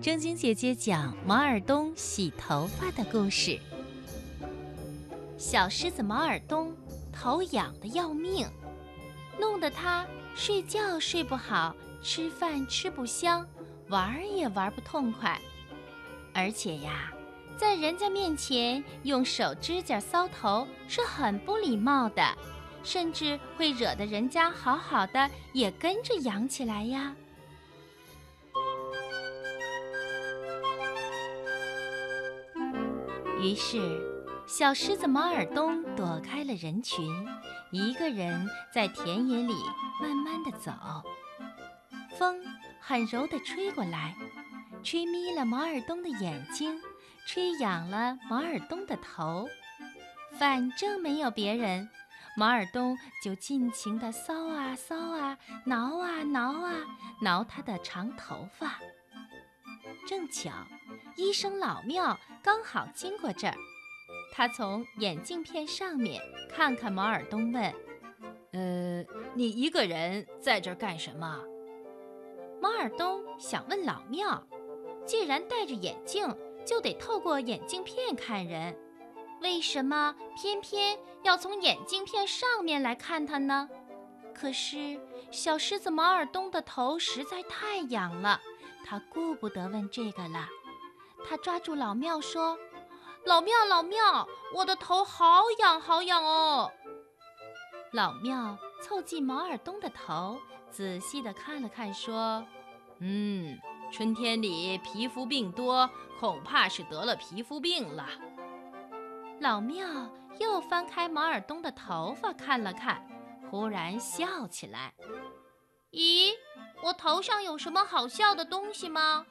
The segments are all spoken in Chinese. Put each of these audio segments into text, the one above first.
正晶姐姐讲毛尔东洗头发的故事。小狮子毛尔东头痒得要命，弄得他睡觉睡不好，吃饭吃不香，玩儿也玩不痛快。而且呀，在人家面前用手指甲搔头是很不礼貌的，甚至会惹得人家好好的也跟着痒起来呀。于是，小狮子毛尔东躲开了人群，一个人在田野里慢慢的走。风很柔地吹过来，吹眯了毛尔东的眼睛，吹痒了毛尔东的头。反正没有别人，毛尔东就尽情地搔啊搔啊，挠啊挠啊，挠他的长头发。正巧，医生老庙刚好经过这儿，他从眼镜片上面看看毛尔东，问：“呃，你一个人在这儿干什么？”毛尔东想问老庙，既然戴着眼镜，就得透过眼镜片看人，为什么偏偏要从眼镜片上面来看他呢？可是小狮子毛尔东的头实在太痒了。他顾不得问这个了，他抓住老庙说：“老庙，老庙，我的头好痒，好痒哦！”老庙凑近毛尔东的头，仔细地看了看，说：“嗯，春天里皮肤病多，恐怕是得了皮肤病了。”老庙又翻开毛尔东的头发看了看，忽然笑起来：“咦？”我头上有什么好笑的东西吗？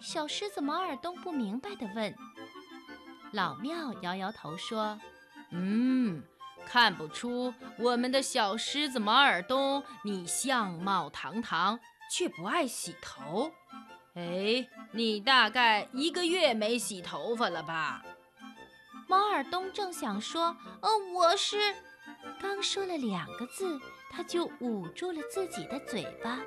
小狮子毛尔东不明白地问。老庙摇摇头说：“嗯，看不出我们的小狮子毛尔东，你相貌堂堂，却不爱洗头。哎，你大概一个月没洗头发了吧？”毛尔东正想说：“呃，我是……”刚说了两个字，他就捂住了自己的嘴巴。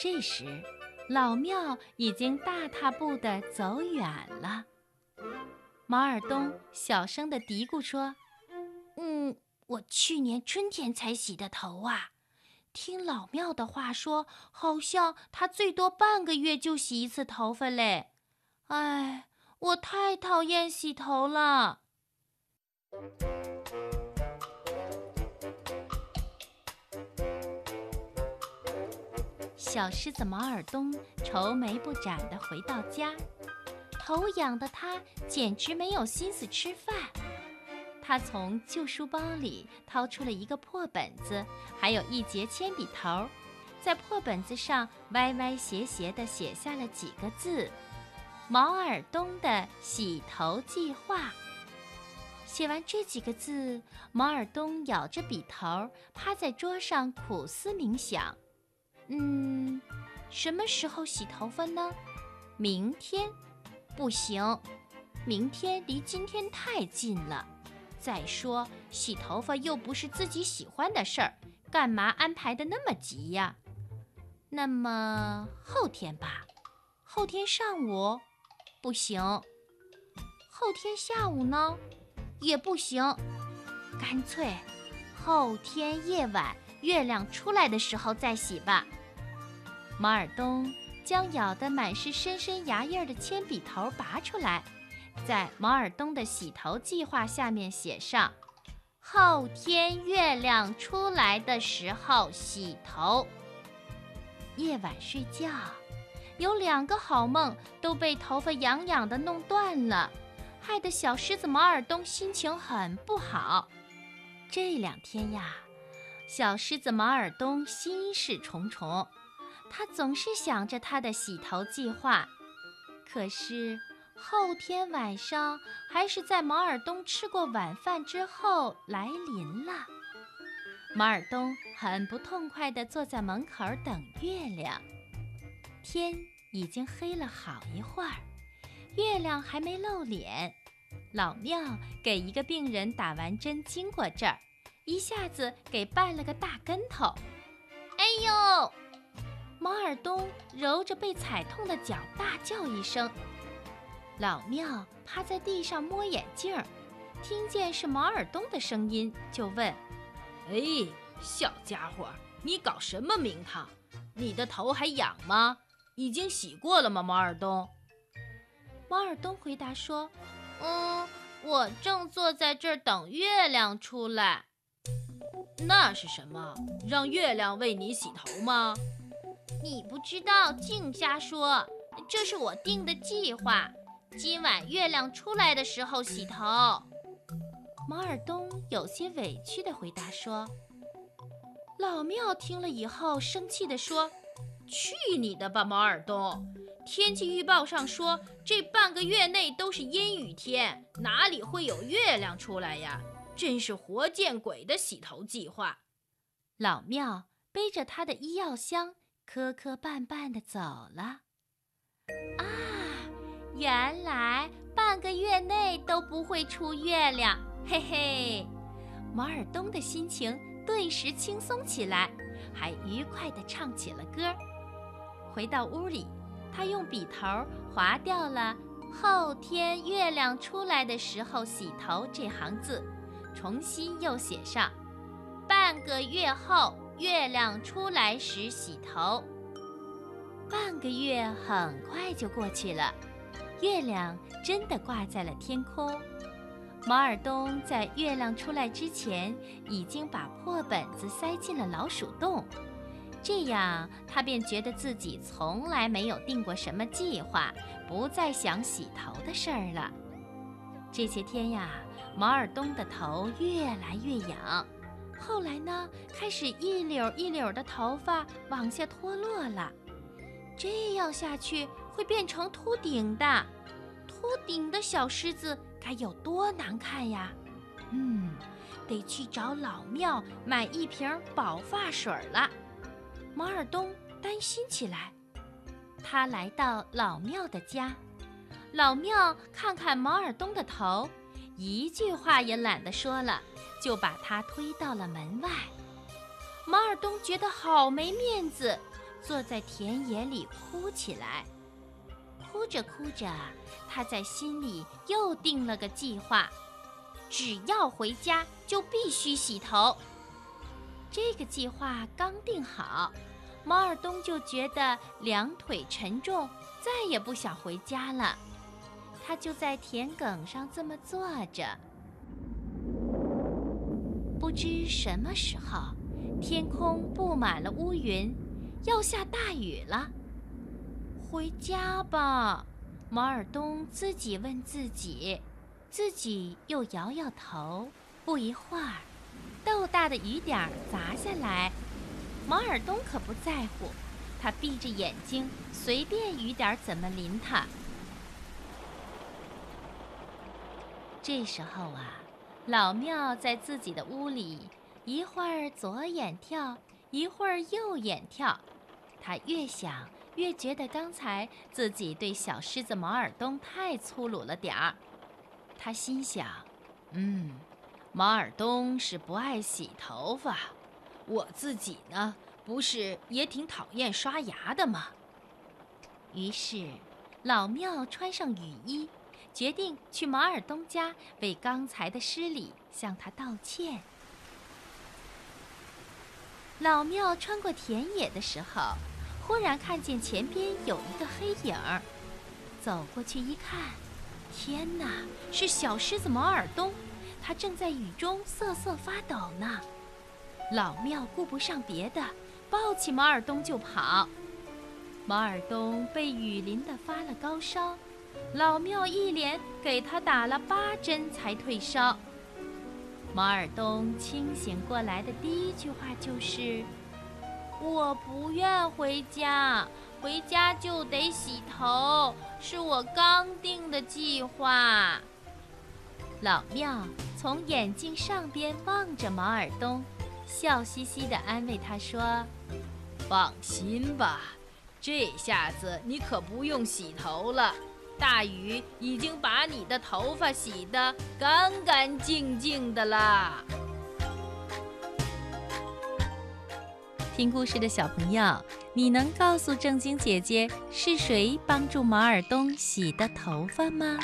这时，老庙已经大踏步地走远了。毛尔东小声地嘀咕说：“嗯，我去年春天才洗的头啊。听老庙的话说，好像他最多半个月就洗一次头发嘞。哎，我太讨厌洗头了。”小狮子毛尔东愁眉不展地回到家，头痒的他简直没有心思吃饭。他从旧书包里掏出了一个破本子，还有一截铅笔头，在破本子上歪歪斜斜地写下了几个字：“毛尔东的洗头计划。”写完这几个字，毛尔东咬着笔头，趴在桌上苦思冥想。嗯，什么时候洗头发呢？明天，不行，明天离今天太近了。再说，洗头发又不是自己喜欢的事儿，干嘛安排的那么急呀？那么后天吧，后天上午，不行。后天下午呢，也不行。干脆，后天夜晚月亮出来的时候再洗吧。毛尔东将咬得满是深深牙印儿的铅笔头拔出来，在毛尔东的洗头计划下面写上：“后天月亮出来的时候洗头。”夜晚睡觉，有两个好梦都被头发痒痒的弄断了，害得小狮子毛尔东心情很不好。这两天呀，小狮子毛尔东心事重重。他总是想着他的洗头计划，可是后天晚上还是在毛尔东吃过晚饭之后来临了。毛尔东很不痛快地坐在门口等月亮。天已经黑了好一会儿，月亮还没露脸。老庙给一个病人打完针经过这儿，一下子给绊了个大跟头。哎呦！毛尔东揉着被踩痛的脚，大叫一声。老庙趴在地上摸眼镜儿，听见是毛尔东的声音，就问：“哎，小家伙，你搞什么名堂？你的头还痒吗？已经洗过了吗？”毛尔东。毛尔东回答说：“嗯，我正坐在这儿等月亮出来。”那是什么？让月亮为你洗头吗？你不知道，净瞎说！这是我定的计划，今晚月亮出来的时候洗头。毛尔东有些委屈地回答说。老庙听了以后，生气地说：“去你的吧，毛尔东！天气预报上说这半个月内都是阴雨天，哪里会有月亮出来呀？真是活见鬼的洗头计划！”老庙背着他的医药箱。磕磕绊绊地走了。啊，原来半个月内都不会出月亮，嘿嘿！毛尔东的心情顿时轻松起来，还愉快地唱起了歌。回到屋里，他用笔头划掉了“后天月亮出来的时候洗头”这行字，重新又写上“半个月后”。月亮出来时洗头。半个月很快就过去了，月亮真的挂在了天空。毛尔东在月亮出来之前，已经把破本子塞进了老鼠洞，这样他便觉得自己从来没有定过什么计划，不再想洗头的事儿了。这些天呀，毛尔东的头越来越痒。后来呢，开始一绺一绺的头发往下脱落了，这样下去会变成秃顶的。秃顶的小狮子该有多难看呀！嗯，得去找老庙买一瓶保发水了。毛尔东担心起来。他来到老庙的家，老庙看看毛尔东的头，一句话也懒得说了。就把他推到了门外，毛尔东觉得好没面子，坐在田野里哭起来。哭着哭着，他在心里又定了个计划：只要回家就必须洗头。这个计划刚定好，毛尔东就觉得两腿沉重，再也不想回家了。他就在田埂上这么坐着。不知什么时候，天空布满了乌云，要下大雨了。回家吧，毛尔东自己问自己，自己又摇摇头。不一会儿，豆大的雨点砸下来，毛尔东可不在乎，他闭着眼睛，随便雨点怎么淋他。这时候啊。老庙在自己的屋里，一会儿左眼跳，一会儿右眼跳。他越想越觉得刚才自己对小狮子毛尔东太粗鲁了点儿。他心想：“嗯，毛尔东是不爱洗头发，我自己呢，不是也挺讨厌刷牙的吗？”于是，老庙穿上雨衣。决定去毛尔东家为刚才的失礼向他道歉。老庙穿过田野的时候，忽然看见前边有一个黑影儿，走过去一看，天哪，是小狮子毛尔东，他正在雨中瑟瑟发抖呢。老庙顾不上别的，抱起毛尔东就跑。毛尔东被雨淋得发了高烧。老庙一连给他打了八针才退烧。毛尔东清醒过来的第一句话就是：“我不愿回家，回家就得洗头，是我刚定的计划。”老庙从眼镜上边望着毛尔东，笑嘻嘻地安慰他说：“放心吧，这下子你可不用洗头了。”大雨已经把你的头发洗得干干净净的啦。听故事的小朋友，你能告诉正经姐姐是谁帮助毛尔东洗的头发吗？